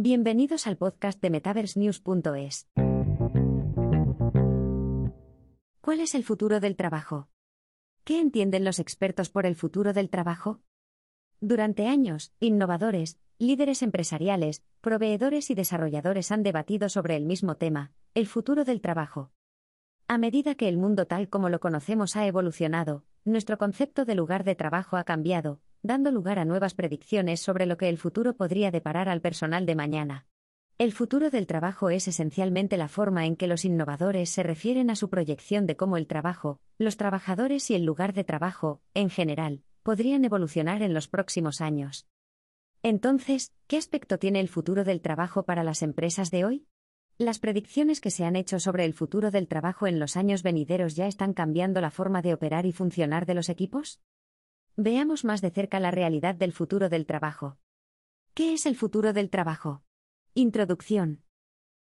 Bienvenidos al podcast de MetaverseNews.es. ¿Cuál es el futuro del trabajo? ¿Qué entienden los expertos por el futuro del trabajo? Durante años, innovadores, líderes empresariales, proveedores y desarrolladores han debatido sobre el mismo tema, el futuro del trabajo. A medida que el mundo tal como lo conocemos ha evolucionado, nuestro concepto de lugar de trabajo ha cambiado, dando lugar a nuevas predicciones sobre lo que el futuro podría deparar al personal de mañana. El futuro del trabajo es esencialmente la forma en que los innovadores se refieren a su proyección de cómo el trabajo, los trabajadores y el lugar de trabajo, en general, podrían evolucionar en los próximos años. Entonces, ¿qué aspecto tiene el futuro del trabajo para las empresas de hoy? Las predicciones que se han hecho sobre el futuro del trabajo en los años venideros ya están cambiando la forma de operar y funcionar de los equipos? Veamos más de cerca la realidad del futuro del trabajo. ¿Qué es el futuro del trabajo? Introducción.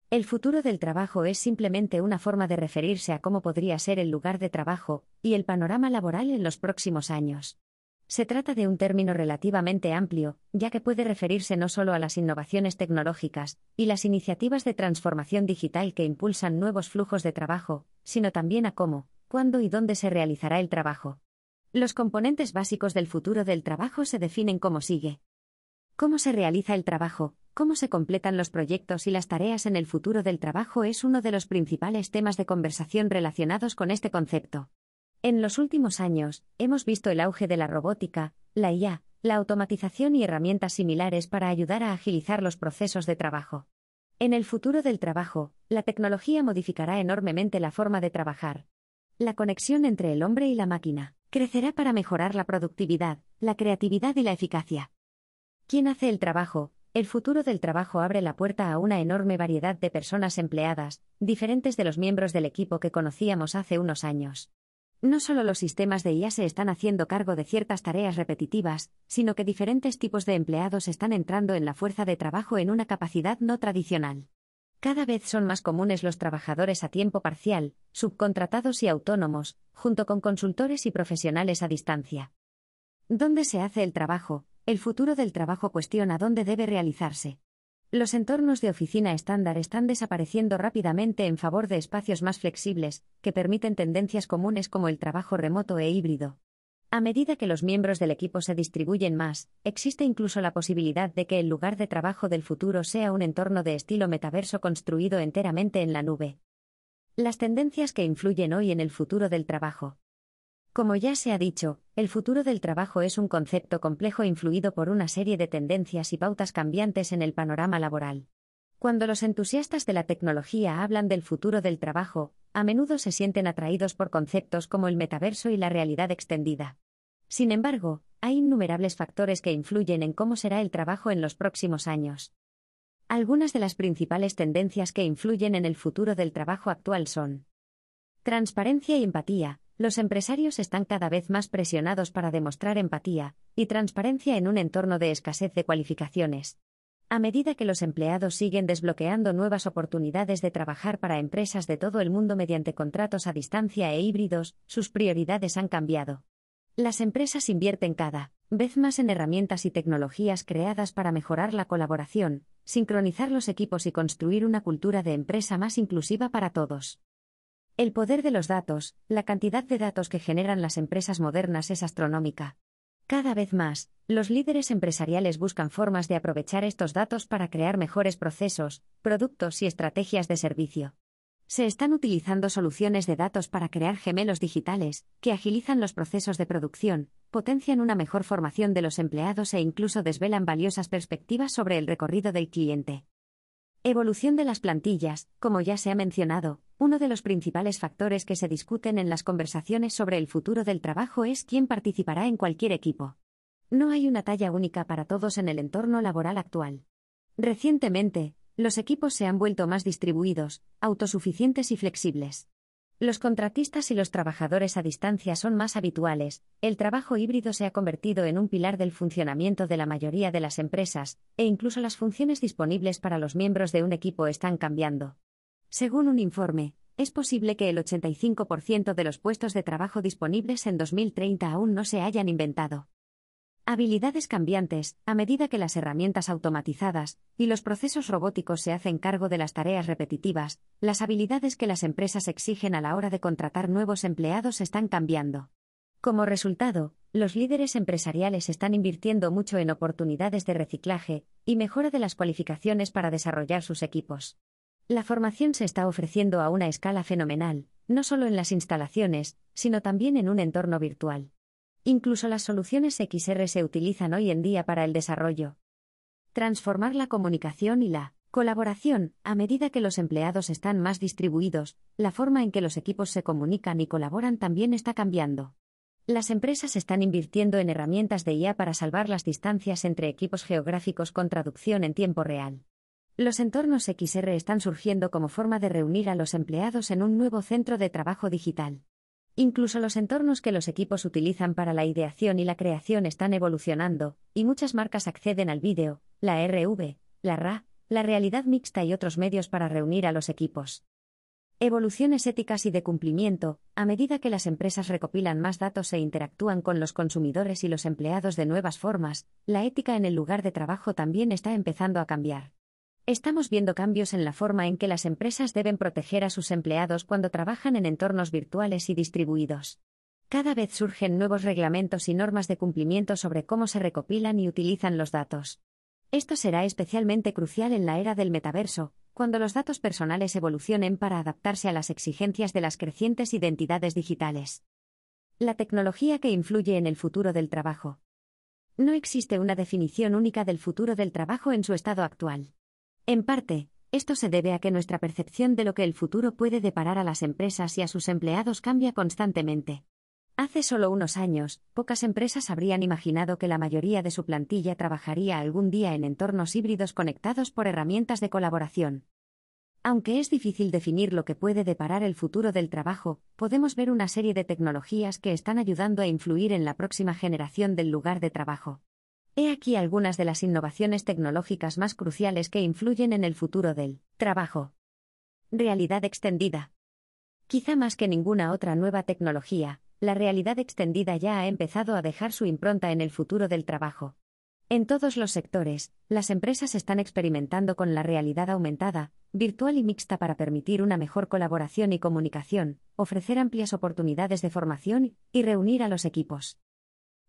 El futuro del trabajo es simplemente una forma de referirse a cómo podría ser el lugar de trabajo y el panorama laboral en los próximos años. Se trata de un término relativamente amplio, ya que puede referirse no solo a las innovaciones tecnológicas y las iniciativas de transformación digital que impulsan nuevos flujos de trabajo, sino también a cómo, cuándo y dónde se realizará el trabajo. Los componentes básicos del futuro del trabajo se definen como sigue. ¿Cómo se realiza el trabajo? ¿Cómo se completan los proyectos y las tareas en el futuro del trabajo? Es uno de los principales temas de conversación relacionados con este concepto. En los últimos años, hemos visto el auge de la robótica, la IA, la automatización y herramientas similares para ayudar a agilizar los procesos de trabajo. En el futuro del trabajo, la tecnología modificará enormemente la forma de trabajar. La conexión entre el hombre y la máquina crecerá para mejorar la productividad, la creatividad y la eficacia. ¿Quién hace el trabajo? El futuro del trabajo abre la puerta a una enorme variedad de personas empleadas, diferentes de los miembros del equipo que conocíamos hace unos años. No solo los sistemas de IA se están haciendo cargo de ciertas tareas repetitivas, sino que diferentes tipos de empleados están entrando en la fuerza de trabajo en una capacidad no tradicional. Cada vez son más comunes los trabajadores a tiempo parcial, subcontratados y autónomos, junto con consultores y profesionales a distancia. ¿Dónde se hace el trabajo? El futuro del trabajo cuestiona dónde debe realizarse. Los entornos de oficina estándar están desapareciendo rápidamente en favor de espacios más flexibles, que permiten tendencias comunes como el trabajo remoto e híbrido. A medida que los miembros del equipo se distribuyen más, existe incluso la posibilidad de que el lugar de trabajo del futuro sea un entorno de estilo metaverso construido enteramente en la nube. Las tendencias que influyen hoy en el futuro del trabajo. Como ya se ha dicho, el futuro del trabajo es un concepto complejo influido por una serie de tendencias y pautas cambiantes en el panorama laboral. Cuando los entusiastas de la tecnología hablan del futuro del trabajo, a menudo se sienten atraídos por conceptos como el metaverso y la realidad extendida. Sin embargo, hay innumerables factores que influyen en cómo será el trabajo en los próximos años. Algunas de las principales tendencias que influyen en el futuro del trabajo actual son transparencia y empatía. Los empresarios están cada vez más presionados para demostrar empatía y transparencia en un entorno de escasez de cualificaciones. A medida que los empleados siguen desbloqueando nuevas oportunidades de trabajar para empresas de todo el mundo mediante contratos a distancia e híbridos, sus prioridades han cambiado. Las empresas invierten cada vez más en herramientas y tecnologías creadas para mejorar la colaboración, sincronizar los equipos y construir una cultura de empresa más inclusiva para todos. El poder de los datos, la cantidad de datos que generan las empresas modernas es astronómica. Cada vez más, los líderes empresariales buscan formas de aprovechar estos datos para crear mejores procesos, productos y estrategias de servicio. Se están utilizando soluciones de datos para crear gemelos digitales, que agilizan los procesos de producción, potencian una mejor formación de los empleados e incluso desvelan valiosas perspectivas sobre el recorrido del cliente. Evolución de las plantillas, como ya se ha mencionado, uno de los principales factores que se discuten en las conversaciones sobre el futuro del trabajo es quién participará en cualquier equipo. No hay una talla única para todos en el entorno laboral actual. Recientemente, los equipos se han vuelto más distribuidos, autosuficientes y flexibles. Los contratistas y los trabajadores a distancia son más habituales, el trabajo híbrido se ha convertido en un pilar del funcionamiento de la mayoría de las empresas, e incluso las funciones disponibles para los miembros de un equipo están cambiando. Según un informe, es posible que el 85% de los puestos de trabajo disponibles en 2030 aún no se hayan inventado. Habilidades cambiantes, a medida que las herramientas automatizadas y los procesos robóticos se hacen cargo de las tareas repetitivas, las habilidades que las empresas exigen a la hora de contratar nuevos empleados están cambiando. Como resultado, los líderes empresariales están invirtiendo mucho en oportunidades de reciclaje y mejora de las cualificaciones para desarrollar sus equipos. La formación se está ofreciendo a una escala fenomenal, no solo en las instalaciones, sino también en un entorno virtual. Incluso las soluciones XR se utilizan hoy en día para el desarrollo. Transformar la comunicación y la colaboración, a medida que los empleados están más distribuidos, la forma en que los equipos se comunican y colaboran también está cambiando. Las empresas están invirtiendo en herramientas de IA para salvar las distancias entre equipos geográficos con traducción en tiempo real. Los entornos XR están surgiendo como forma de reunir a los empleados en un nuevo centro de trabajo digital. Incluso los entornos que los equipos utilizan para la ideación y la creación están evolucionando, y muchas marcas acceden al vídeo, la RV, la RA, la realidad mixta y otros medios para reunir a los equipos. Evoluciones éticas y de cumplimiento, a medida que las empresas recopilan más datos e interactúan con los consumidores y los empleados de nuevas formas, la ética en el lugar de trabajo también está empezando a cambiar. Estamos viendo cambios en la forma en que las empresas deben proteger a sus empleados cuando trabajan en entornos virtuales y distribuidos. Cada vez surgen nuevos reglamentos y normas de cumplimiento sobre cómo se recopilan y utilizan los datos. Esto será especialmente crucial en la era del metaverso, cuando los datos personales evolucionen para adaptarse a las exigencias de las crecientes identidades digitales. La tecnología que influye en el futuro del trabajo. No existe una definición única del futuro del trabajo en su estado actual. En parte, esto se debe a que nuestra percepción de lo que el futuro puede deparar a las empresas y a sus empleados cambia constantemente. Hace solo unos años, pocas empresas habrían imaginado que la mayoría de su plantilla trabajaría algún día en entornos híbridos conectados por herramientas de colaboración. Aunque es difícil definir lo que puede deparar el futuro del trabajo, podemos ver una serie de tecnologías que están ayudando a influir en la próxima generación del lugar de trabajo. He aquí algunas de las innovaciones tecnológicas más cruciales que influyen en el futuro del trabajo. Realidad extendida. Quizá más que ninguna otra nueva tecnología, la realidad extendida ya ha empezado a dejar su impronta en el futuro del trabajo. En todos los sectores, las empresas están experimentando con la realidad aumentada, virtual y mixta para permitir una mejor colaboración y comunicación, ofrecer amplias oportunidades de formación y reunir a los equipos.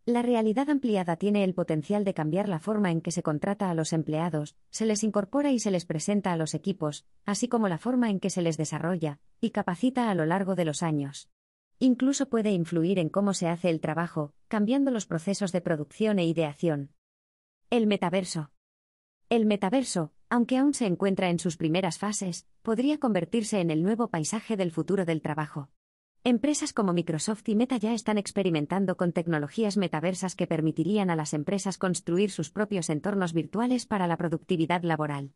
La realidad ampliada tiene el potencial de cambiar la forma en que se contrata a los empleados, se les incorpora y se les presenta a los equipos, así como la forma en que se les desarrolla y capacita a lo largo de los años. Incluso puede influir en cómo se hace el trabajo, cambiando los procesos de producción e ideación. El metaverso. El metaverso, aunque aún se encuentra en sus primeras fases, podría convertirse en el nuevo paisaje del futuro del trabajo. Empresas como Microsoft y Meta ya están experimentando con tecnologías metaversas que permitirían a las empresas construir sus propios entornos virtuales para la productividad laboral.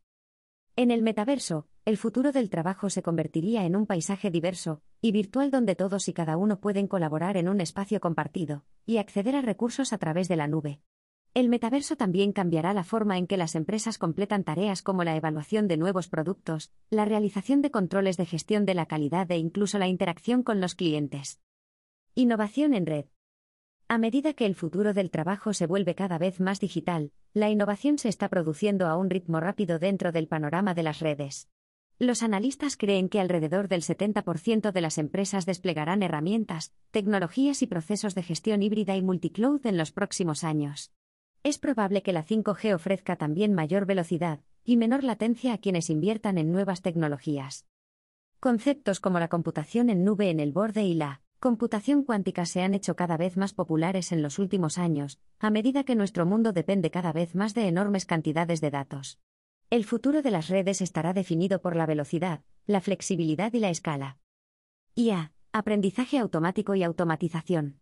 En el metaverso, el futuro del trabajo se convertiría en un paisaje diverso y virtual donde todos y cada uno pueden colaborar en un espacio compartido y acceder a recursos a través de la nube. El metaverso también cambiará la forma en que las empresas completan tareas como la evaluación de nuevos productos, la realización de controles de gestión de la calidad e incluso la interacción con los clientes. Innovación en red. A medida que el futuro del trabajo se vuelve cada vez más digital, la innovación se está produciendo a un ritmo rápido dentro del panorama de las redes. Los analistas creen que alrededor del 70% de las empresas desplegarán herramientas, tecnologías y procesos de gestión híbrida y multicloud en los próximos años. Es probable que la 5G ofrezca también mayor velocidad y menor latencia a quienes inviertan en nuevas tecnologías. Conceptos como la computación en nube en el borde y la computación cuántica se han hecho cada vez más populares en los últimos años, a medida que nuestro mundo depende cada vez más de enormes cantidades de datos. El futuro de las redes estará definido por la velocidad, la flexibilidad y la escala. IA, aprendizaje automático y automatización.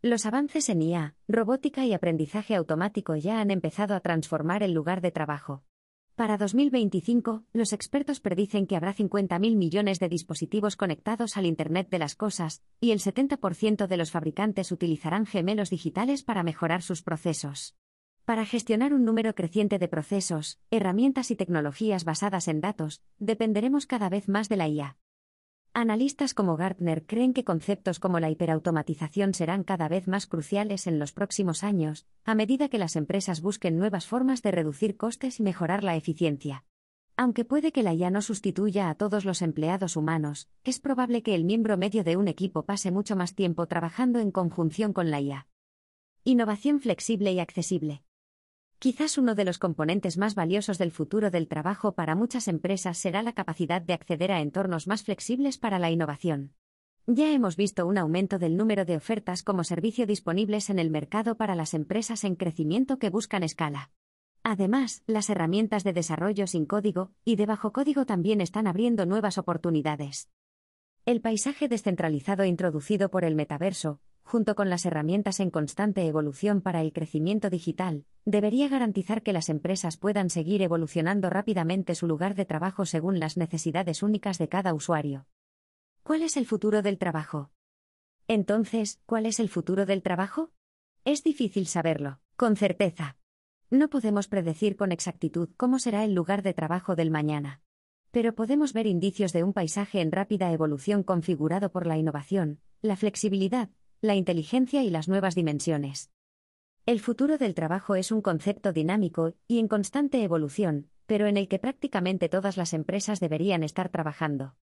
Los avances en IA, robótica y aprendizaje automático ya han empezado a transformar el lugar de trabajo. Para 2025, los expertos predicen que habrá 50.000 millones de dispositivos conectados al Internet de las Cosas, y el 70% de los fabricantes utilizarán gemelos digitales para mejorar sus procesos. Para gestionar un número creciente de procesos, herramientas y tecnologías basadas en datos, dependeremos cada vez más de la IA. Analistas como Gartner creen que conceptos como la hiperautomatización serán cada vez más cruciales en los próximos años, a medida que las empresas busquen nuevas formas de reducir costes y mejorar la eficiencia. Aunque puede que la IA no sustituya a todos los empleados humanos, es probable que el miembro medio de un equipo pase mucho más tiempo trabajando en conjunción con la IA. Innovación flexible y accesible. Quizás uno de los componentes más valiosos del futuro del trabajo para muchas empresas será la capacidad de acceder a entornos más flexibles para la innovación. Ya hemos visto un aumento del número de ofertas como servicio disponibles en el mercado para las empresas en crecimiento que buscan escala. Además, las herramientas de desarrollo sin código y de bajo código también están abriendo nuevas oportunidades. El paisaje descentralizado introducido por el metaverso, junto con las herramientas en constante evolución para el crecimiento digital, debería garantizar que las empresas puedan seguir evolucionando rápidamente su lugar de trabajo según las necesidades únicas de cada usuario. ¿Cuál es el futuro del trabajo? Entonces, ¿cuál es el futuro del trabajo? Es difícil saberlo, con certeza. No podemos predecir con exactitud cómo será el lugar de trabajo del mañana. Pero podemos ver indicios de un paisaje en rápida evolución configurado por la innovación, la flexibilidad, la inteligencia y las nuevas dimensiones. El futuro del trabajo es un concepto dinámico y en constante evolución, pero en el que prácticamente todas las empresas deberían estar trabajando.